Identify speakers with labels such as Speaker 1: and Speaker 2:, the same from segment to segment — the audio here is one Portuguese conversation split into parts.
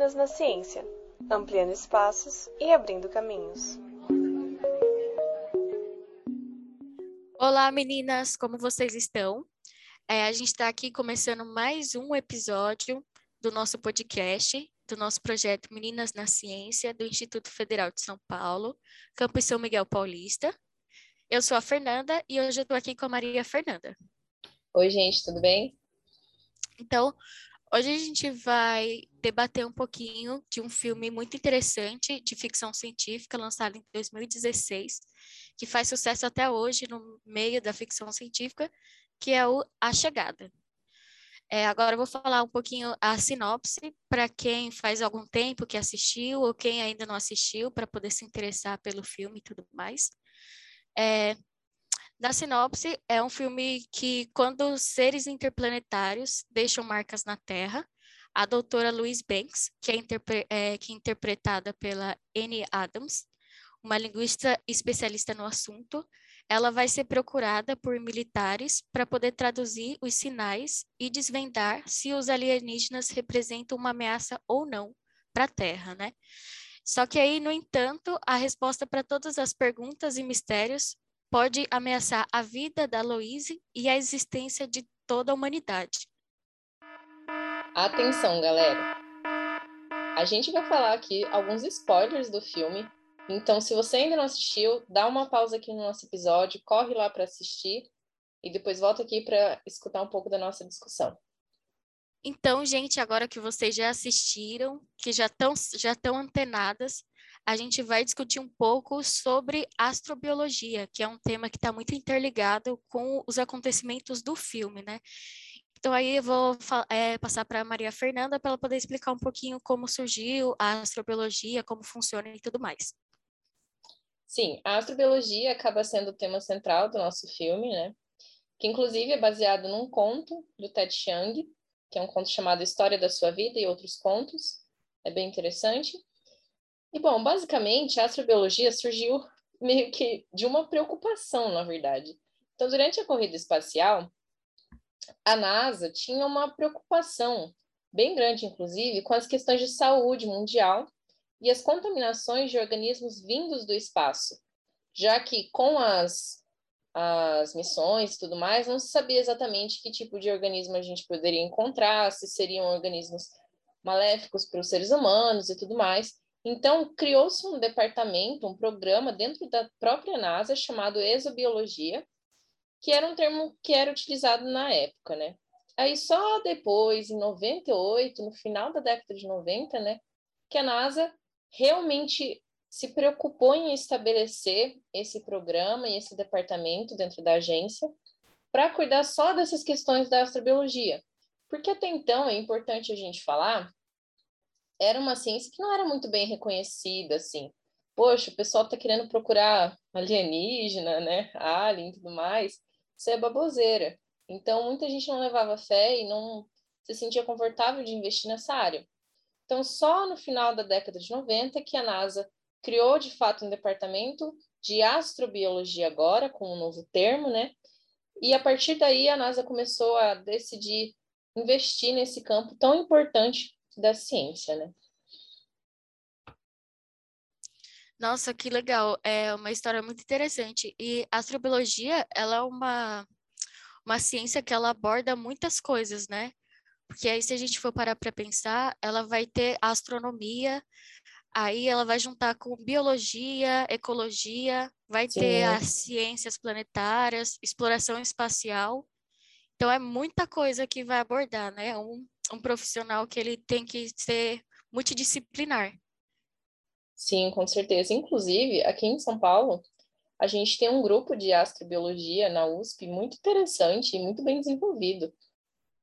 Speaker 1: Meninas na Ciência, ampliando espaços e abrindo caminhos.
Speaker 2: Olá, meninas, como vocês estão? É, a gente está aqui começando mais um episódio do nosso podcast, do nosso projeto Meninas na Ciência, do Instituto Federal de São Paulo, Campus São Miguel Paulista. Eu sou a Fernanda e hoje eu estou aqui com a Maria Fernanda.
Speaker 3: Oi, gente, tudo bem?
Speaker 2: Então, hoje a gente vai debater um pouquinho de um filme muito interessante de ficção científica, lançado em 2016, que faz sucesso até hoje no meio da ficção científica, que é o A Chegada. É, agora eu vou falar um pouquinho a sinopse para quem faz algum tempo que assistiu ou quem ainda não assistiu, para poder se interessar pelo filme e tudo mais. É, na sinopse, é um filme que, quando seres interplanetários deixam marcas na Terra, a doutora Louise Banks, que é, interpre é, que é interpretada pela Annie Adams, uma linguista especialista no assunto, ela vai ser procurada por militares para poder traduzir os sinais e desvendar se os alienígenas representam uma ameaça ou não para a Terra, né? Só que aí, no entanto, a resposta para todas as perguntas e mistérios pode ameaçar a vida da Louise e a existência de toda a humanidade.
Speaker 3: Atenção, galera! A gente vai falar aqui alguns spoilers do filme, então se você ainda não assistiu, dá uma pausa aqui no nosso episódio, corre lá para assistir e depois volta aqui para escutar um pouco da nossa discussão.
Speaker 2: Então, gente, agora que vocês já assistiram, que já estão já estão antenadas, a gente vai discutir um pouco sobre astrobiologia, que é um tema que está muito interligado com os acontecimentos do filme, né? Então aí eu vou é, passar para a Maria Fernanda para ela poder explicar um pouquinho como surgiu a astrobiologia, como funciona e tudo mais.
Speaker 3: Sim, a astrobiologia acaba sendo o tema central do nosso filme, né? Que inclusive é baseado num conto do Ted Chiang, que é um conto chamado História da Sua Vida e Outros Contos. É bem interessante. E, bom, basicamente, a astrobiologia surgiu meio que de uma preocupação, na verdade. Então, durante a corrida espacial, a NASA tinha uma preocupação bem grande, inclusive, com as questões de saúde mundial e as contaminações de organismos vindos do espaço, já que com as as missões e tudo mais, não se sabia exatamente que tipo de organismo a gente poderia encontrar, se seriam organismos maléficos para os seres humanos e tudo mais. Então, criou-se um departamento, um programa dentro da própria NASA chamado exobiologia, que era um termo que era utilizado na época, né? Aí só depois, em 98, no final da década de 90, né, que a NASA realmente se preocupou em estabelecer esse programa e esse departamento dentro da agência para cuidar só dessas questões da astrobiologia. Porque até então é importante a gente falar, era uma ciência que não era muito bem reconhecida, assim. Poxa, o pessoal está querendo procurar alienígena, né, alien e tudo mais. Isso é baboseira. Então, muita gente não levava fé e não se sentia confortável de investir nessa área. Então, só no final da década de 90 que a NASA criou de fato um departamento de astrobiologia agora, com um novo termo, né? E a partir daí a NASA começou a decidir investir nesse campo tão importante da ciência, né?
Speaker 2: Nossa, que legal. É uma história muito interessante. E a astrobiologia, ela é uma, uma ciência que ela aborda muitas coisas, né? Porque aí, se a gente for parar para pensar, ela vai ter a astronomia, Aí ela vai juntar com biologia, ecologia, vai Sim. ter as ciências planetárias, exploração espacial. Então é muita coisa que vai abordar, né? Um, um profissional que ele tem que ser multidisciplinar.
Speaker 3: Sim, com certeza. Inclusive, aqui em São Paulo, a gente tem um grupo de astrobiologia na USP muito interessante e muito bem desenvolvido.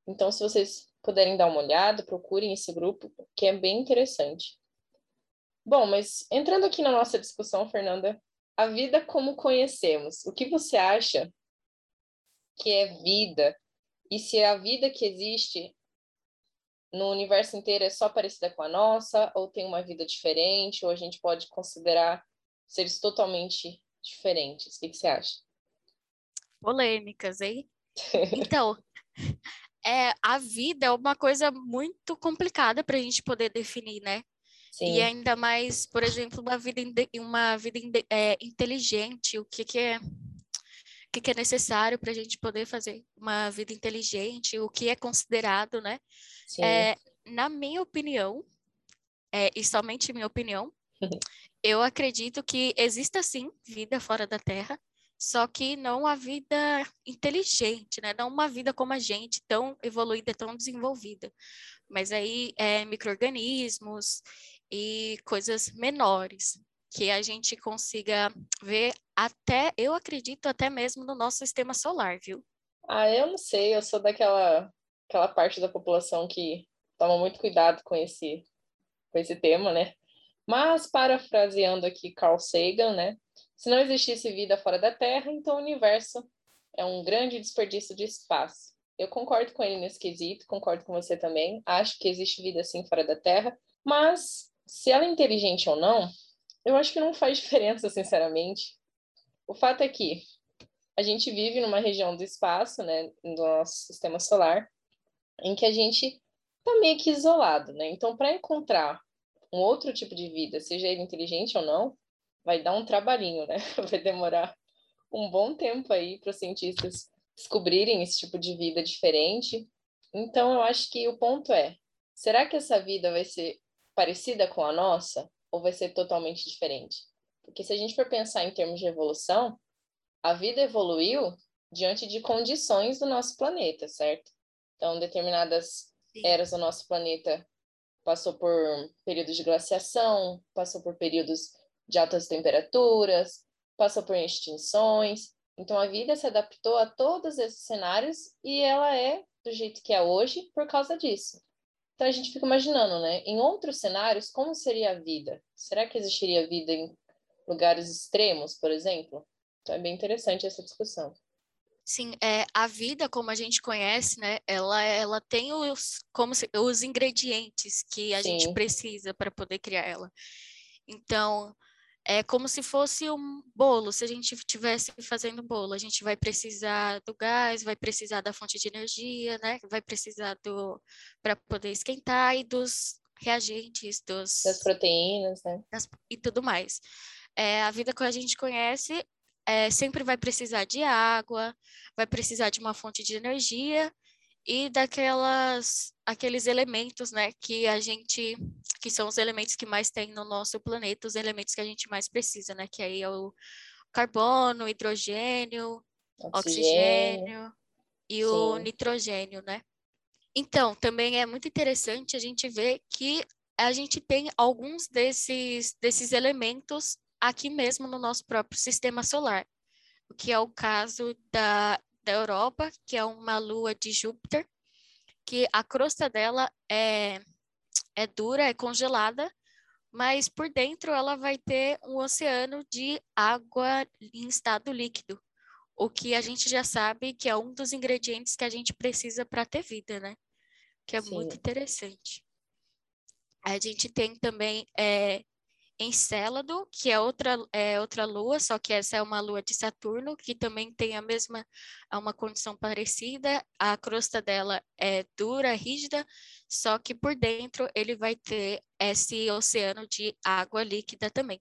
Speaker 3: Então, se vocês puderem dar uma olhada, procurem esse grupo, que é bem interessante. Bom, mas entrando aqui na nossa discussão, Fernanda, a vida como conhecemos, o que você acha que é vida? E se a vida que existe no universo inteiro é só parecida com a nossa, ou tem uma vida diferente, ou a gente pode considerar seres totalmente diferentes? O que, que você acha?
Speaker 2: Polêmicas, hein? Então, é, a vida é uma coisa muito complicada para a gente poder definir, né? Sim. E ainda mais, por exemplo, uma vida, uma vida é, inteligente, o que, que é que, que é necessário para a gente poder fazer uma vida inteligente, o que é considerado, né? É, na minha opinião, é, e somente minha opinião, eu acredito que exista sim vida fora da Terra, só que não uma vida inteligente, né? Não uma vida como a gente, tão evoluída, tão desenvolvida. Mas aí é micro-organismos e coisas menores que a gente consiga ver até, eu acredito, até mesmo no nosso sistema solar, viu?
Speaker 3: Ah, eu não sei, eu sou daquela aquela parte da população que toma muito cuidado com esse, com esse tema, né? Mas, parafraseando aqui Carl Sagan, né? Se não existisse vida fora da Terra, então o universo é um grande desperdício de espaço. Eu concordo com ele nesse quesito, concordo com você também. Acho que existe vida sim fora da Terra, mas se ela é inteligente ou não, eu acho que não faz diferença, sinceramente. O fato é que a gente vive numa região do espaço, né, do nosso sistema solar, em que a gente está meio que isolado, né? Então, para encontrar um outro tipo de vida, seja ele inteligente ou não, vai dar um trabalhinho, né? Vai demorar um bom tempo aí para os cientistas descobrirem esse tipo de vida diferente. Então, eu acho que o ponto é: será que essa vida vai ser parecida com a nossa ou vai ser totalmente diferente? Porque se a gente for pensar em termos de evolução, a vida evoluiu diante de condições do nosso planeta, certo? Então, determinadas Sim. eras do nosso planeta passou por períodos de glaciação, passou por períodos de altas temperaturas, passou por extinções. Então, a vida se adaptou a todos esses cenários e ela é do jeito que é hoje por causa disso. Então, a gente fica imaginando, né? Em outros cenários, como seria a vida? Será que existiria vida em lugares extremos, por exemplo? Então, é bem interessante essa discussão.
Speaker 2: Sim, é, a vida como a gente conhece, né? Ela, ela tem os, como se, os ingredientes que a Sim. gente precisa para poder criar ela. Então, é como se fosse um bolo. Se a gente estivesse fazendo bolo, a gente vai precisar do gás, vai precisar da fonte de energia, né? Vai precisar do para poder esquentar e dos reagentes, dos
Speaker 3: das proteínas, né?
Speaker 2: Das, e tudo mais. É, a vida que a gente conhece é, sempre vai precisar de água, vai precisar de uma fonte de energia e daquelas aqueles elementos, né, que a gente que são os elementos que mais tem no nosso planeta, os elementos que a gente mais precisa, né, que aí é o carbono, hidrogênio, oxigênio, oxigênio e Sim. o nitrogênio, né? Então, também é muito interessante a gente ver que a gente tem alguns desses desses elementos aqui mesmo no nosso próprio sistema solar, o que é o caso da, da Europa, que é uma lua de Júpiter, que a crosta dela é, é dura, é congelada, mas por dentro ela vai ter um oceano de água em estado líquido, o que a gente já sabe que é um dos ingredientes que a gente precisa para ter vida, né? Que é Sim. muito interessante. A gente tem também é, Encélado, que é outra, é outra lua, só que essa é uma lua de Saturno, que também tem a mesma, uma condição parecida. A crosta dela é dura, rígida, só que por dentro ele vai ter esse oceano de água líquida também.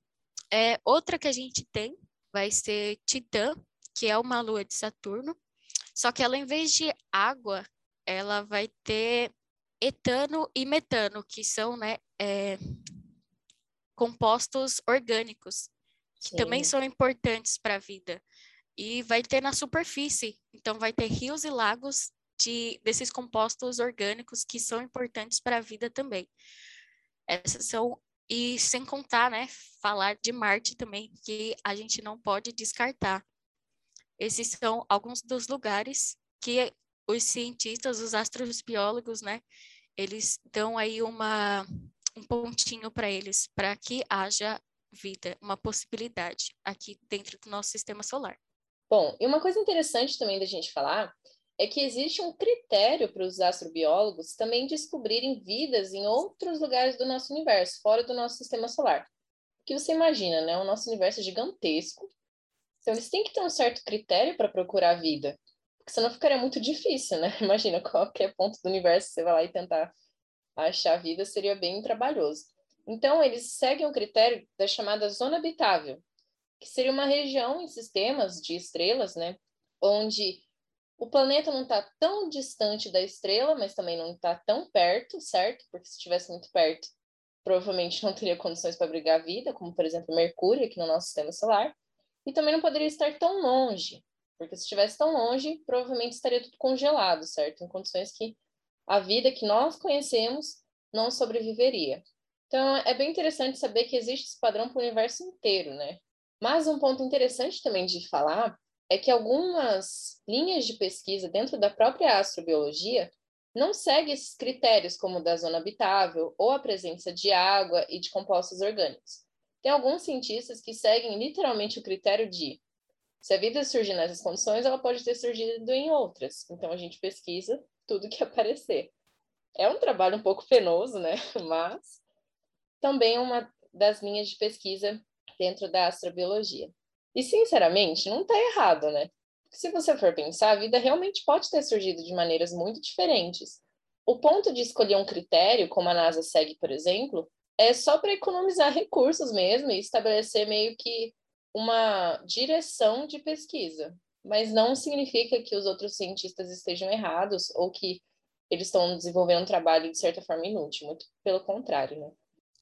Speaker 2: É, outra que a gente tem vai ser Titã, que é uma lua de Saturno, só que ela, em vez de água, ela vai ter etano e metano, que são, né, é, compostos orgânicos, que Sim. também são importantes para a vida. E vai ter na superfície, então vai ter rios e lagos de, desses compostos orgânicos que são importantes para a vida também. Essas são e sem contar, né, falar de Marte também, que a gente não pode descartar. Esses são alguns dos lugares que os cientistas, os astrobiólogos, né, eles dão aí uma um pontinho para eles, para que haja vida, uma possibilidade aqui dentro do nosso sistema solar.
Speaker 3: Bom, e uma coisa interessante também da gente falar é que existe um critério para os astrobiólogos também descobrirem vidas em outros lugares do nosso universo, fora do nosso sistema solar. Que você imagina, né? O nosso universo é gigantesco. Então eles têm que ter um certo critério para procurar vida. Porque senão ficaria muito difícil, né? Imagina, qualquer ponto do universo você vai lá e tentar achar vida seria bem trabalhoso. Então, eles seguem o critério da chamada zona habitável, que seria uma região em sistemas de estrelas, né? Onde o planeta não está tão distante da estrela, mas também não está tão perto, certo? Porque se estivesse muito perto, provavelmente não teria condições para abrigar a vida, como por exemplo Mercúrio aqui no nosso sistema solar. E também não poderia estar tão longe, porque se estivesse tão longe, provavelmente estaria tudo congelado, certo? Em condições que a vida que nós conhecemos não sobreviveria. Então, é bem interessante saber que existe esse padrão para o universo inteiro, né? Mas um ponto interessante também de falar é que algumas linhas de pesquisa dentro da própria astrobiologia não seguem esses critérios, como da zona habitável ou a presença de água e de compostos orgânicos. Tem alguns cientistas que seguem literalmente o critério de se a vida surgir nessas condições, ela pode ter surgido em outras. Então a gente pesquisa tudo que aparecer. É um trabalho um pouco penoso, né? Mas também é uma das linhas de pesquisa dentro da astrobiologia. E, sinceramente, não está errado, né? Se você for pensar, a vida realmente pode ter surgido de maneiras muito diferentes. O ponto de escolher um critério, como a NASA segue, por exemplo, é só para economizar recursos mesmo e estabelecer meio que uma direção de pesquisa. Mas não significa que os outros cientistas estejam errados ou que eles estão desenvolvendo um trabalho de certa forma inútil, muito pelo contrário, né?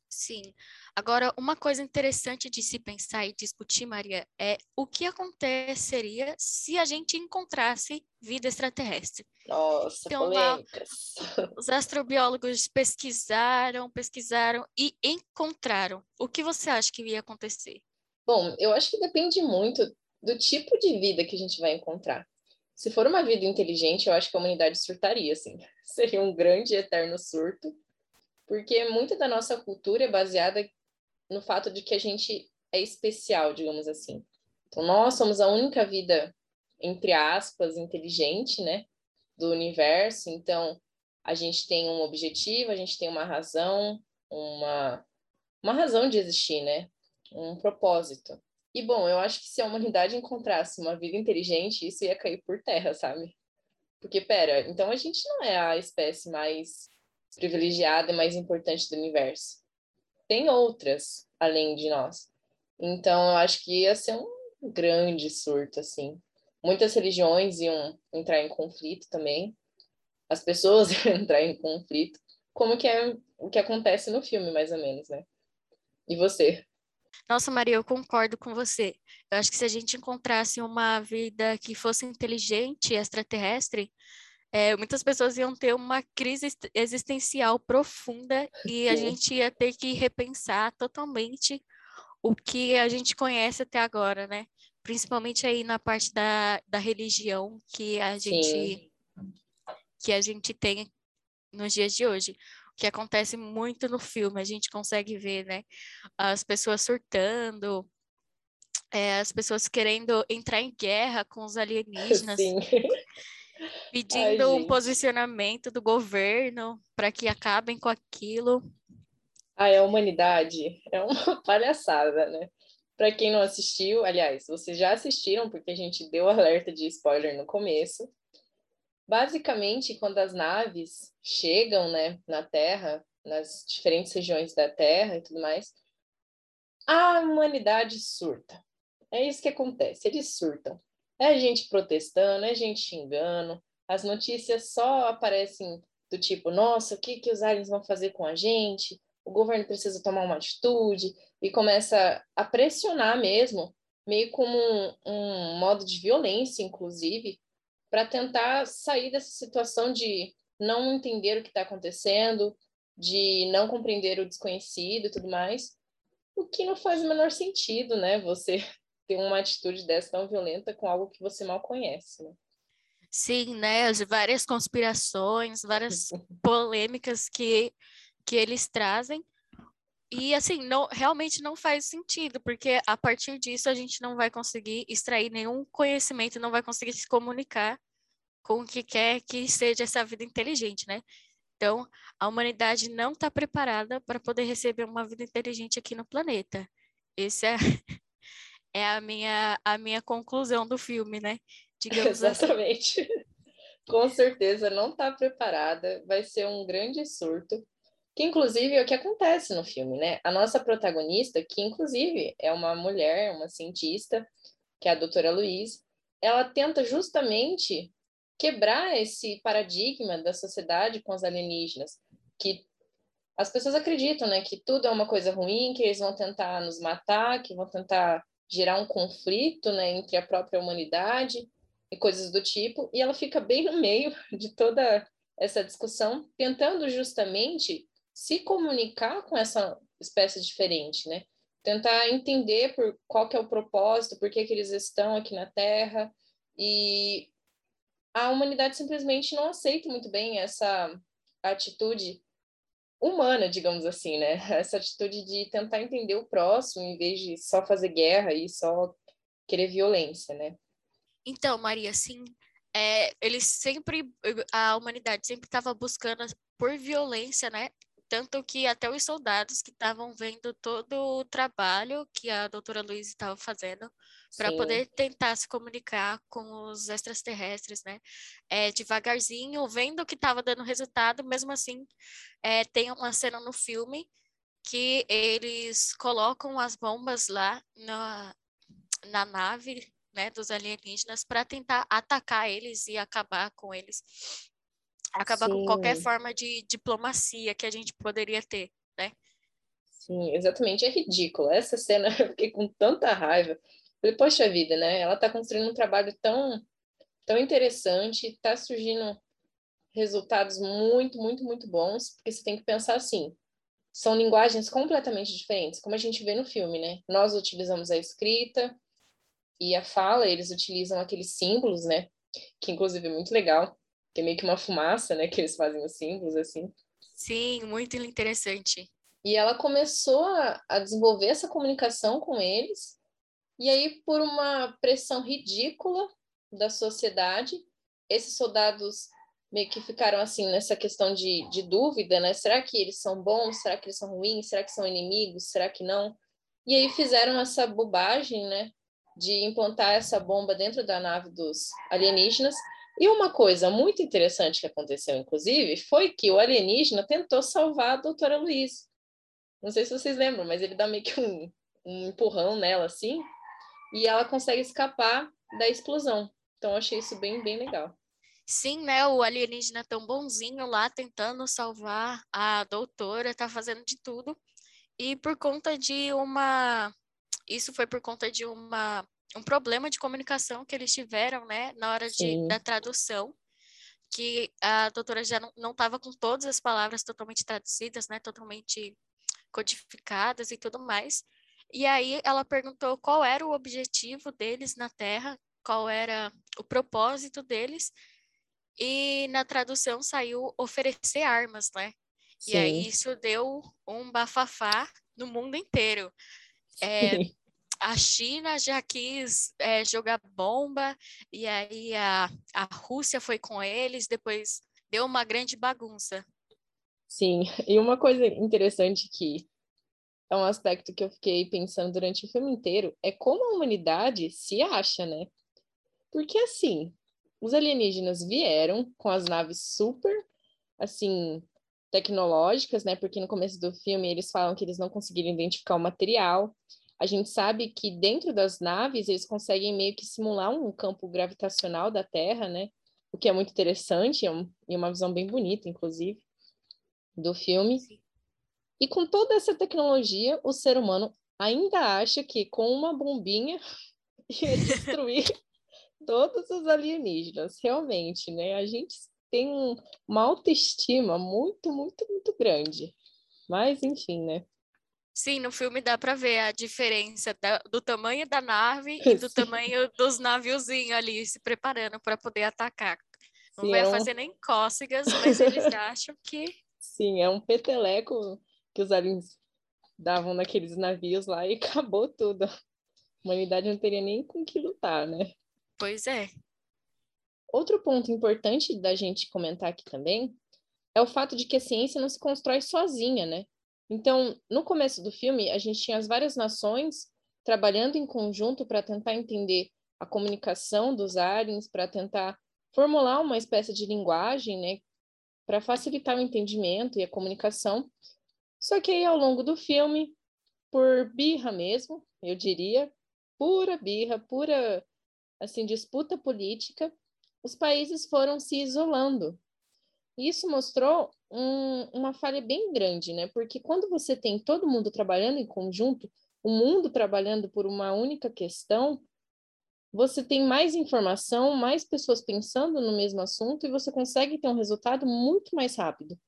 Speaker 2: Sim. Agora, uma coisa interessante de se pensar e discutir, Maria, é o que aconteceria se a gente encontrasse vida extraterrestre.
Speaker 3: Nossa, então.
Speaker 2: Lá, os astrobiólogos pesquisaram, pesquisaram e encontraram. O que você acha que ia acontecer?
Speaker 3: Bom, eu acho que depende muito do tipo de vida que a gente vai encontrar. Se for uma vida inteligente, eu acho que a humanidade surtaria, assim. Seria um grande eterno surto porque muita da nossa cultura é baseada no fato de que a gente é especial, digamos assim. Então, nós somos a única vida, entre aspas, inteligente, né, do universo. Então, a gente tem um objetivo, a gente tem uma razão, uma, uma razão de existir, né, um propósito. E, bom, eu acho que se a humanidade encontrasse uma vida inteligente, isso ia cair por terra, sabe? Porque, pera, então a gente não é a espécie mais privilegiada e mais importante do universo. Tem outras além de nós. Então, eu acho que ia ser um grande surto, assim. Muitas religiões iam entrar em conflito também. As pessoas iam entrar em conflito. Como que é o que acontece no filme, mais ou menos, né? E você?
Speaker 2: Nossa, Maria, eu concordo com você. Eu acho que se a gente encontrasse uma vida que fosse inteligente, extraterrestre, é, muitas pessoas iam ter uma crise existencial profunda e a gente ia ter que repensar totalmente o que a gente conhece até agora, né? Principalmente aí na parte da, da religião que a gente que a gente tem nos dias de hoje. Que acontece muito no filme, a gente consegue ver, né? As pessoas surtando, é, as pessoas querendo entrar em guerra com os alienígenas.
Speaker 3: Sim
Speaker 2: pedindo Ai, um posicionamento do governo para que acabem com aquilo.
Speaker 3: Ai, a humanidade é uma palhaçada, né? Para quem não assistiu, aliás, vocês já assistiram, porque a gente deu alerta de spoiler no começo. Basicamente, quando as naves chegam né, na Terra, nas diferentes regiões da Terra e tudo mais, a humanidade surta. É isso que acontece, eles surtam. É gente protestando, é gente xingando, as notícias só aparecem do tipo, nossa, o que, que os aliens vão fazer com a gente? O governo precisa tomar uma atitude e começa a pressionar mesmo, meio como um, um modo de violência, inclusive, para tentar sair dessa situação de não entender o que está acontecendo, de não compreender o desconhecido e tudo mais, o que não faz o menor sentido, né? Você ter uma atitude dessa tão violenta com algo que você mal conhece, né?
Speaker 2: Sim, né? As várias conspirações, várias polêmicas que, que eles trazem. E assim, não, realmente não faz sentido, porque a partir disso a gente não vai conseguir extrair nenhum conhecimento, não vai conseguir se comunicar com o que quer que seja essa vida inteligente, né? Então, a humanidade não está preparada para poder receber uma vida inteligente aqui no planeta. Esse é, é a minha, a minha conclusão do filme, né? digamos assim.
Speaker 3: Exatamente. Assim. Com certeza não está preparada, vai ser um grande surto. Que inclusive é o que acontece no filme, né? A nossa protagonista, que inclusive é uma mulher, uma cientista, que é a doutora Luiz, ela tenta justamente quebrar esse paradigma da sociedade com os alienígenas, que as pessoas acreditam, né, que tudo é uma coisa ruim, que eles vão tentar nos matar, que vão tentar gerar um conflito, né, entre a própria humanidade e coisas do tipo, e ela fica bem no meio de toda essa discussão, tentando justamente se comunicar com essa espécie diferente, né? Tentar entender por qual que é o propósito, por que, que eles estão aqui na Terra, e a humanidade simplesmente não aceita muito bem essa atitude humana, digamos assim, né? Essa atitude de tentar entender o próximo em vez de só fazer guerra e só querer violência, né?
Speaker 2: Então, Maria, sim, é, eles sempre, a humanidade sempre estava buscando por violência, né? Tanto que até os soldados que estavam vendo todo o trabalho que a doutora Luiz estava fazendo para poder tentar se comunicar com os extraterrestres, né? É, devagarzinho, vendo que estava dando resultado, mesmo assim, é, tem uma cena no filme que eles colocam as bombas lá na, na nave né, dos alienígenas para tentar atacar eles e acabar com eles. Acabar Sim. com qualquer forma de diplomacia que a gente poderia ter, né?
Speaker 3: Sim, exatamente. É ridículo. Essa cena eu fiquei com tanta raiva. Falei, poxa vida, né? Ela está construindo um trabalho tão, tão interessante, está surgindo resultados muito, muito, muito bons, porque você tem que pensar assim, são linguagens completamente diferentes, como a gente vê no filme, né? Nós utilizamos a escrita e a fala, eles utilizam aqueles símbolos, né? Que inclusive é muito legal, que é meio que uma fumaça, né? Que eles fazem os símbolos, assim.
Speaker 2: Sim, muito interessante.
Speaker 3: E ela começou a, a desenvolver essa comunicação com eles, e aí, por uma pressão ridícula da sociedade, esses soldados meio que ficaram assim nessa questão de, de dúvida, né? Será que eles são bons? Será que eles são ruins? Será que são inimigos? Será que não? E aí fizeram essa bobagem, né? De implantar essa bomba dentro da nave dos alienígenas. E uma coisa muito interessante que aconteceu, inclusive, foi que o alienígena tentou salvar a doutora Luiz. Não sei se vocês lembram, mas ele dá meio que um, um empurrão nela, assim, e ela consegue escapar da explosão. Então, achei isso bem, bem legal.
Speaker 2: Sim, né? O alienígena tão bonzinho lá tentando salvar a doutora, tá fazendo de tudo. E por conta de uma. Isso foi por conta de uma um problema de comunicação que eles tiveram, né, na hora de, da tradução, que a doutora já não estava com todas as palavras totalmente traduzidas, né, totalmente codificadas e tudo mais. E aí ela perguntou qual era o objetivo deles na Terra, qual era o propósito deles, e na tradução saiu oferecer armas, né? Sim. E aí isso deu um bafafá no mundo inteiro. É, a China já quis é, jogar bomba, e aí a, a Rússia foi com eles, depois deu uma grande bagunça.
Speaker 3: Sim, e uma coisa interessante que é um aspecto que eu fiquei pensando durante o filme inteiro, é como a humanidade se acha, né? Porque assim, os alienígenas vieram com as naves super, assim, tecnológicas, né? Porque no começo do filme eles falam que eles não conseguiram identificar o material. A gente sabe que dentro das naves eles conseguem meio que simular um campo gravitacional da Terra, né? O que é muito interessante é um, e uma visão bem bonita, inclusive, do filme. E com toda essa tecnologia, o ser humano ainda acha que com uma bombinha ia destruir todos os alienígenas. Realmente, né? A gente tem um, uma autoestima muito, muito, muito grande. Mas, enfim, né?
Speaker 2: Sim, no filme dá para ver a diferença da, do tamanho da nave e do Sim. tamanho dos naviozinhos ali se preparando para poder atacar. Não Sim, vai é um... fazer nem cócegas, mas eles acham que.
Speaker 3: Sim, é um peteleco que os aliens davam naqueles navios lá e acabou tudo. A humanidade não teria nem com que lutar, né?
Speaker 2: Pois é.
Speaker 3: Outro ponto importante da gente comentar aqui também é o fato de que a ciência não se constrói sozinha, né? Então, no começo do filme, a gente tinha as várias nações trabalhando em conjunto para tentar entender a comunicação dos aliens para tentar formular uma espécie de linguagem, né, para facilitar o entendimento e a comunicação. Só que aí ao longo do filme, por birra mesmo, eu diria, pura birra, pura assim disputa política, os países foram se isolando. Isso mostrou um, uma falha bem grande, né? Porque quando você tem todo mundo trabalhando em conjunto, o mundo trabalhando por uma única questão, você tem mais informação, mais pessoas pensando no mesmo assunto e você consegue ter um resultado muito mais rápido.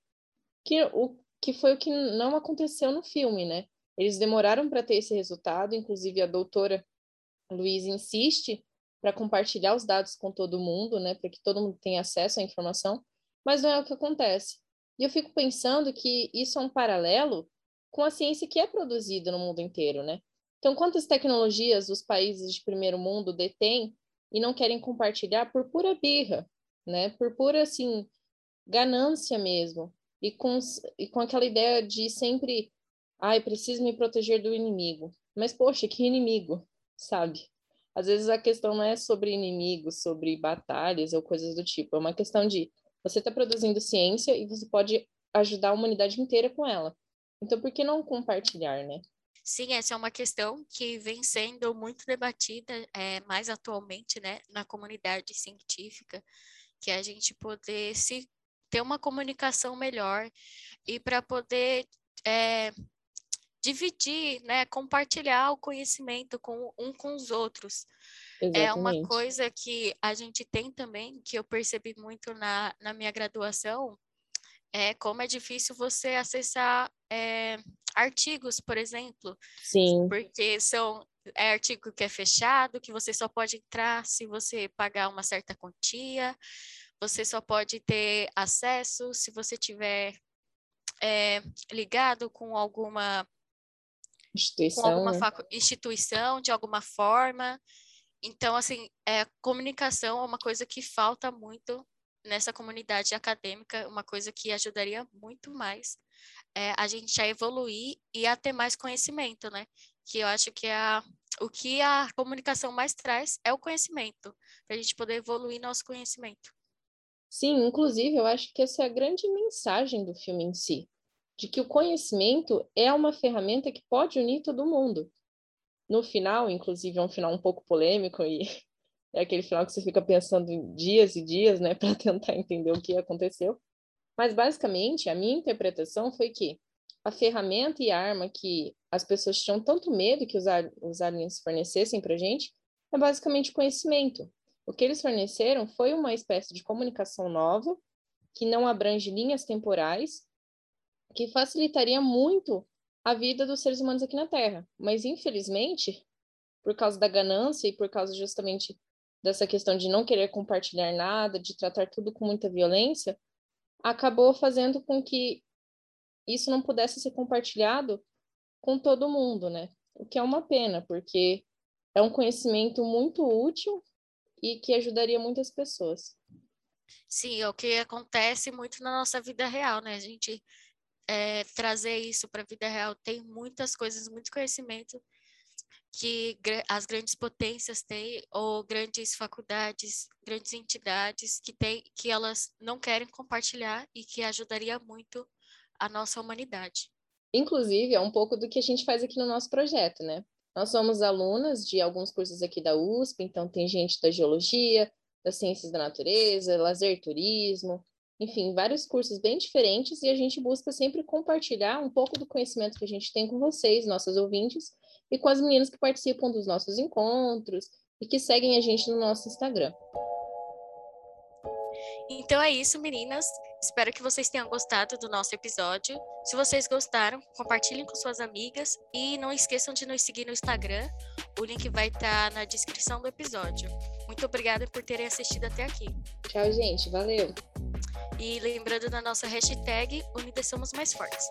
Speaker 3: Que, o, que foi o que não aconteceu no filme, né? Eles demoraram para ter esse resultado, inclusive a doutora Luiz insiste para compartilhar os dados com todo mundo, né, para que todo mundo tenha acesso à informação, mas não é o que acontece. E eu fico pensando que isso é um paralelo com a ciência que é produzida no mundo inteiro, né? Então, quantas tecnologias os países de primeiro mundo detêm e não querem compartilhar por pura birra, né? Por pura, assim, ganância mesmo. E com, e com aquela ideia de sempre, ai, preciso me proteger do inimigo. Mas, poxa, que inimigo, sabe? Às vezes a questão não é sobre inimigos, sobre batalhas ou coisas do tipo. É uma questão de você está produzindo ciência e você pode ajudar a humanidade inteira com ela. Então, por que não compartilhar, né?
Speaker 2: Sim, essa é uma questão que vem sendo muito debatida é, mais atualmente, né, na comunidade científica, que é a gente poder se ter uma comunicação melhor e para poder é, dividir, né, compartilhar o conhecimento com um com os outros. Exatamente. É uma coisa que a gente tem também, que eu percebi muito na, na minha graduação, é como é difícil você acessar é, artigos, por exemplo.
Speaker 3: Sim.
Speaker 2: Porque são é artigo que é fechado, que você só pode entrar se você pagar uma certa quantia, você só pode ter acesso se você tiver é, ligado com alguma
Speaker 3: instituição,
Speaker 2: com alguma instituição de alguma forma. Então, assim, é, comunicação é uma coisa que falta muito nessa comunidade acadêmica, uma coisa que ajudaria muito mais é, a gente a evoluir e a ter mais conhecimento, né? Que eu acho que é a, o que a comunicação mais traz é o conhecimento, para a gente poder evoluir nosso conhecimento.
Speaker 3: Sim, inclusive eu acho que essa é a grande mensagem do filme em si, de que o conhecimento é uma ferramenta que pode unir todo mundo. No final, inclusive, é um final um pouco polêmico e é aquele final que você fica pensando em dias e dias, né, para tentar entender o que aconteceu. Mas basicamente, a minha interpretação foi que a ferramenta e a arma que as pessoas tinham tanto medo que os, os aliens fornecessem para gente é basicamente conhecimento. O que eles forneceram foi uma espécie de comunicação nova, que não abrange linhas temporais, que facilitaria muito a vida dos seres humanos aqui na Terra. Mas, infelizmente, por causa da ganância e por causa justamente dessa questão de não querer compartilhar nada, de tratar tudo com muita violência, acabou fazendo com que isso não pudesse ser compartilhado com todo mundo, né? O que é uma pena, porque é um conhecimento muito útil e que ajudaria muitas pessoas.
Speaker 2: Sim, é o que acontece muito na nossa vida real, né? A gente é, trazer isso para a vida real tem muitas coisas, muito conhecimento que as grandes potências têm ou grandes faculdades, grandes entidades que têm que elas não querem compartilhar e que ajudaria muito a nossa humanidade.
Speaker 3: Inclusive, é um pouco do que a gente faz aqui no nosso projeto, né? Nós somos alunas de alguns cursos aqui da USP, então tem gente da geologia, das ciências da natureza, lazer turismo, enfim, vários cursos bem diferentes e a gente busca sempre compartilhar um pouco do conhecimento que a gente tem com vocês, nossos ouvintes, e com as meninas que participam dos nossos encontros e que seguem a gente no nosso Instagram.
Speaker 2: Então é isso, meninas. Espero que vocês tenham gostado do nosso episódio. Se vocês gostaram, compartilhem com suas amigas e não esqueçam de nos seguir no Instagram. O link vai estar na descrição do episódio. Muito obrigada por terem assistido até aqui.
Speaker 3: Tchau, gente. Valeu.
Speaker 2: E lembrando da nossa hashtag Unidas Somos Mais Fortes.